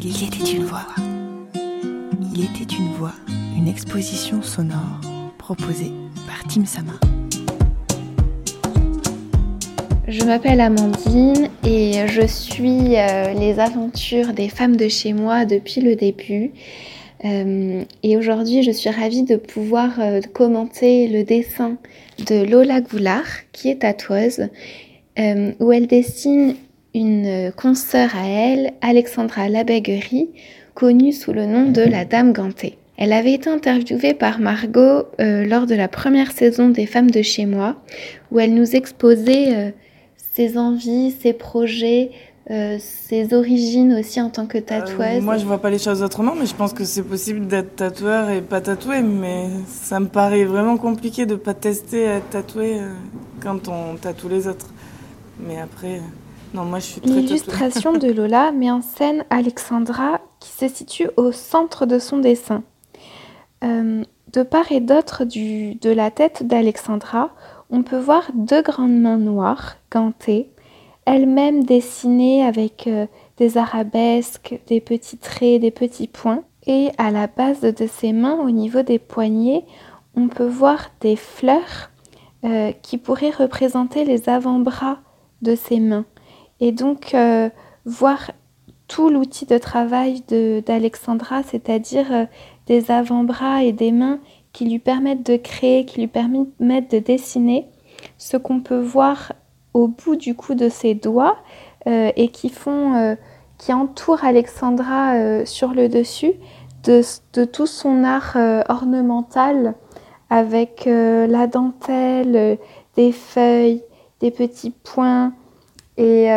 Il était une voix. Il était une voix, une exposition sonore proposée par Tim Sama. Je m'appelle Amandine et je suis euh, les aventures des femmes de chez moi depuis le début. Euh, et aujourd'hui, je suis ravie de pouvoir euh, commenter le dessin de Lola Goulard, qui est tatoueuse, où elle dessine une consoeur à elle, Alexandra Labèguerie, connue sous le nom de la Dame Gantée. Elle avait été interviewée par Margot lors de la première saison des Femmes de chez moi, où elle nous exposait ses envies, ses projets, euh, ses origines aussi en tant que tatoueuse euh, Moi, je vois pas les choses autrement, mais je pense que c'est possible d'être tatoueur et pas tatoué. Mais ça me paraît vraiment compliqué de pas tester à être tatoué euh, quand on tatoue les autres. Mais après, non, moi, je suis très L'illustration de Lola met en scène Alexandra qui se situe au centre de son dessin. de part et d'autre de la tête d'Alexandra, on peut voir deux grandes mains noires, gantées, elles-mêmes dessinées avec euh, des arabesques, des petits traits, des petits points. Et à la base de ces mains, au niveau des poignets, on peut voir des fleurs euh, qui pourraient représenter les avant-bras de ces mains. Et donc, euh, voir tout l'outil de travail d'Alexandra, c'est-à-dire des avant-bras et des mains qui lui permettent de créer, qui lui permettent de dessiner ce qu'on peut voir au bout du coup de ses doigts euh, et qui font, euh, qui entourent Alexandra euh, sur le dessus de, de tout son art ornemental avec la dentelle, des feuilles, des petits points et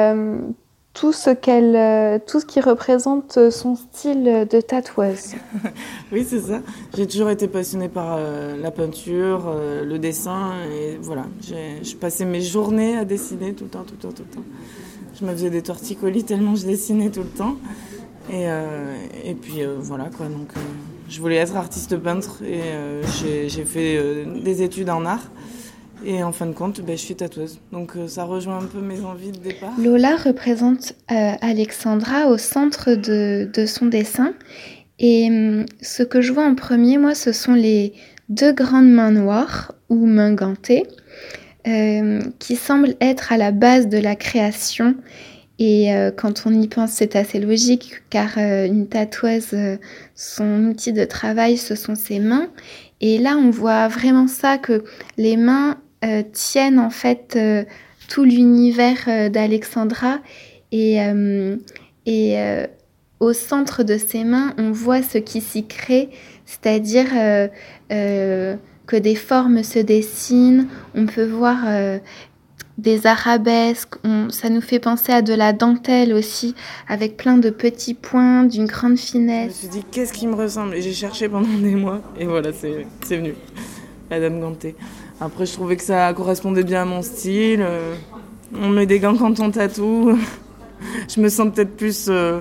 tout ce qu'elle, euh, tout ce qui représente son style de tatoueuse. oui, c'est ça. J'ai toujours été passionnée par euh, la peinture, euh, le dessin, et voilà. Je passais mes journées à dessiner tout le temps, tout le temps, tout le temps. Je me faisais des torticolis tellement je dessinais tout le temps. Et, et puis voilà quoi. Donc je voulais être artiste peintre et j'ai fait des études en art. Et en fin de compte, ben, je suis tatoueuse. Donc euh, ça rejoint un peu mes envies de départ. Lola représente euh, Alexandra au centre de, son dessin. Et hum, ce que je vois en premier, moi, ce sont les deux grandes mains noires ou mains gantées euh, qui semblent être à la base de la création. Et quand on y pense, c'est assez logique car une tatoueuse, son outil de travail, ce sont ses mains. Et là, on voit vraiment ça que les mains euh, tiennent en fait euh, tout l'univers euh, d'Alexandra. Et, et au centre de ses mains, on voit ce qui s'y crée, c'est-à-dire que des formes se dessinent, on peut voir des arabesques, ça nous fait penser à de la dentelle aussi, avec plein de petits points, d'une grande finesse. Je me suis dit, qu'est-ce qui me ressemble? Et j'ai cherché pendant des mois, et voilà, c'est venu, la dame gantée. Après, je trouvais que ça correspondait bien à mon style. Euh, on met des gants quand on tatoue. je me sens peut-être plus, euh,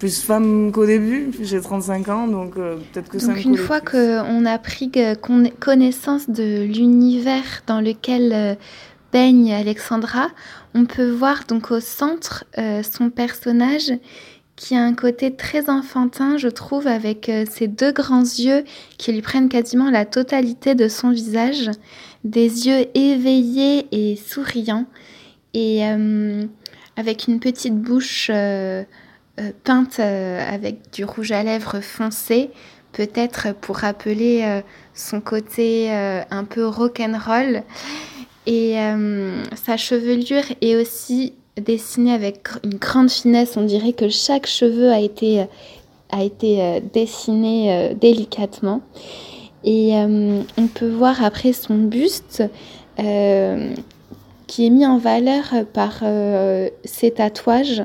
plus femme qu'au début. J'ai 35 ans, donc euh, peut-être que ça me une fois qu'on a pris connaissance de l'univers dans lequel baigne Alexandra, on peut voir donc au centre son personnage qui a un côté très enfantin, je trouve, avec euh, ses deux grands yeux qui lui prennent quasiment la totalité de son visage, des yeux éveillés et souriants, et euh, avec une petite bouche euh, peinte avec du rouge à lèvres foncé, peut-être pour rappeler son côté un peu rock'n'roll. Et sa chevelure est aussi dessiné avec une grande finesse. On dirait que chaque cheveu a été, euh, dessiné euh, délicatement. Et euh, on peut voir après son buste qui est mis en valeur par ses tatouages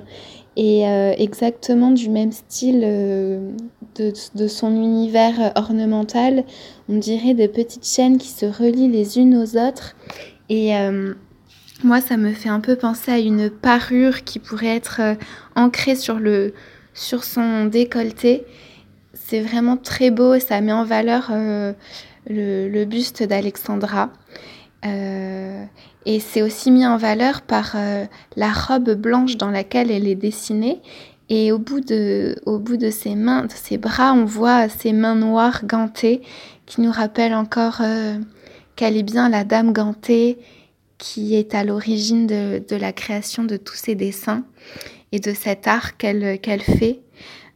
et exactement du même style de, de, son univers ornemental. On dirait des petites chaînes qui se relient les unes aux autres. Et moi, ça me fait un peu penser à une parure qui pourrait être euh, ancrée sur, le, sur son décolleté. C'est vraiment très beau et ça met en valeur euh, le, buste d'Alexandra. Euh, et c'est aussi mis en valeur par la robe blanche dans laquelle elle est dessinée Et au bout de, au bout de ses mains, de ses bras, on voit ses mains noires gantées qui nous rappellent encore qu'elle est bien la dame gantée qui est à l'origine de, la création de tous ces dessins et de cet art qu'elle qu'elle fait.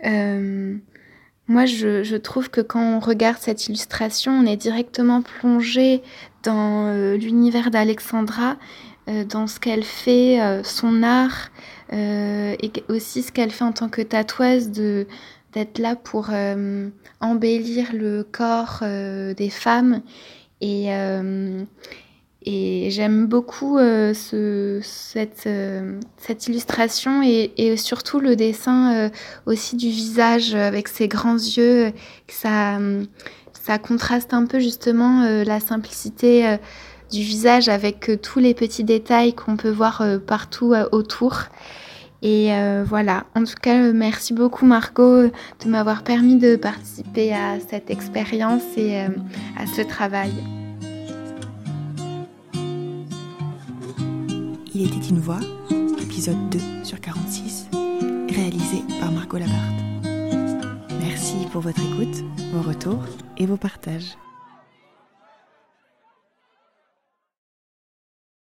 Euh, moi, je, trouve que quand on regarde cette illustration, on est directement plongé dans euh, l'univers d'Alexandra, euh, dans ce qu'elle fait, son art, et aussi ce qu'elle fait en tant que tatoueuse, de d'être là pour embellir le corps des femmes. Et, et j'aime beaucoup euh, ce, cette, euh, cette, illustration et, et, surtout le dessin euh, aussi du visage avec ses grands yeux. Ça, ça contraste un peu justement la simplicité du visage avec tous les petits détails qu'on peut voir partout autour. Et voilà, en tout cas, merci beaucoup Margot de m'avoir permis de participer à cette expérience et à ce travail. Il était une voix, épisode 2 sur 46, réalisé par Margot Labarthe. Merci pour votre écoute, vos retours et vos partages.